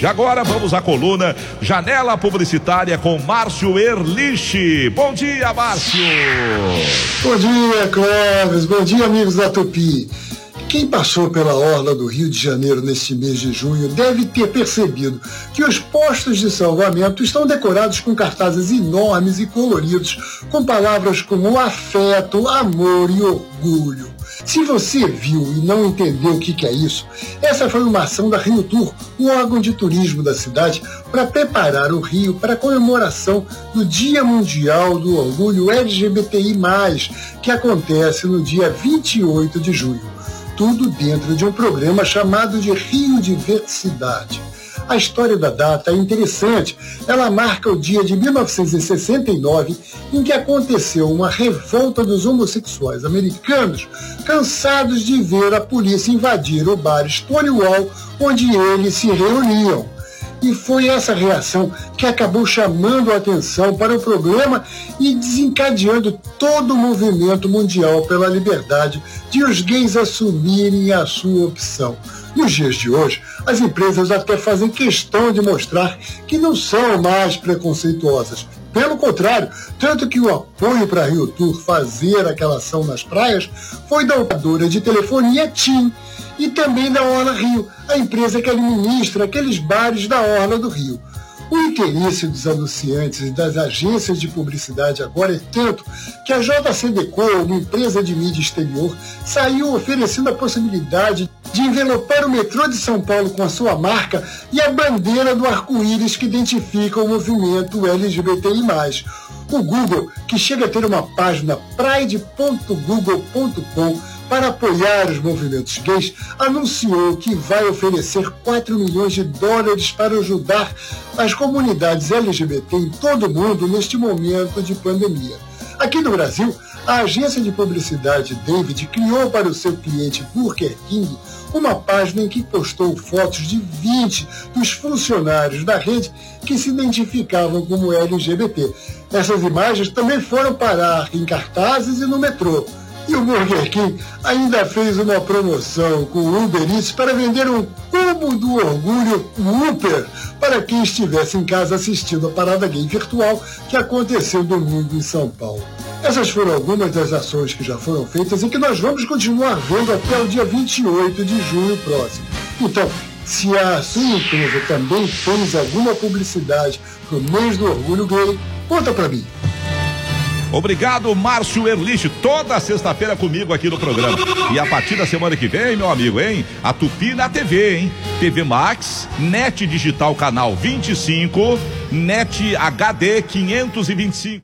E agora vamos à coluna Janela Publicitária com Márcio Erlich. Bom dia, Márcio. Bom dia, Clóvis. Bom dia, amigos da Tupi. Quem passou pela orla do Rio de Janeiro neste mês de junho deve ter percebido que os postos de salvamento estão decorados com cartazes enormes e coloridos, com palavras como afeto, amor e orgulho. Se você viu e não entendeu o que, é isso, essa foi uma ação da Rio Tour, um órgão de turismo da cidade, para preparar o Rio para a comemoração do Dia Mundial do Orgulho LGBTI, que acontece no dia 28 de junho. Tudo dentro de um programa chamado de Rio Diversidade. A história da data é interessante. Ela marca o dia de 1969, em que aconteceu uma revolta dos homossexuais americanos, cansados de ver a polícia invadir o bar Stonewall, onde eles se reuniam. E foi essa reação que acabou chamando a atenção para o problema e desencadeando todo o movimento mundial pela liberdade de os gays assumirem a sua opção. Nos dias de hoje, as empresas até fazem questão de mostrar que não são mais preconceituosas. Pelo contrário, tanto que o apoio para Rio Tour fazer aquela ação nas praias foi da operadora de telefonia TIM e também da Orla Rio, a empresa que administra aqueles bares da Orla do Rio. O interesse dos anunciantes e das agências de publicidade agora é tanto que a JCDecO, uma empresa de mídia exterior, saiu oferecendo a possibilidade de envelopar o metrô de São Paulo com a sua marca e a bandeira do arco-íris que identifica o movimento LGBTI+. O Google, que chega a ter uma página pride.google.com para apoiar os movimentos gays, anunciou que vai oferecer 4 milhões de dólares para ajudar as comunidades LGBT em todo o mundo neste momento de pandemia. Aqui no Brasil, a agência de publicidade David criou para o seu cliente Burger King uma página em que postou fotos de 20 dos funcionários da rede que se identificavam como LGBT. Essas imagens também foram parar em cartazes e no metrô. E o Burger King ainda fez uma promoção com o Uber Eats para vender um cubo do orgulho Whopper para quem estivesse em casa assistindo a parada gay virtual que aconteceu domingo em São Paulo. Essas foram algumas das ações que já foram feitas e que nós vamos continuar vendo até o dia 28 de junho próximo. Então, se a sua empresa também fez alguma publicidade para o mês do orgulho gay, conta para mim. Obrigado, Márcio Erlich, toda sexta-feira comigo aqui no programa. E a partir da semana que vem, meu amigo, hein? A Tupi na TV, hein? TV Max, Net Digital Canal 25, Net HD 525.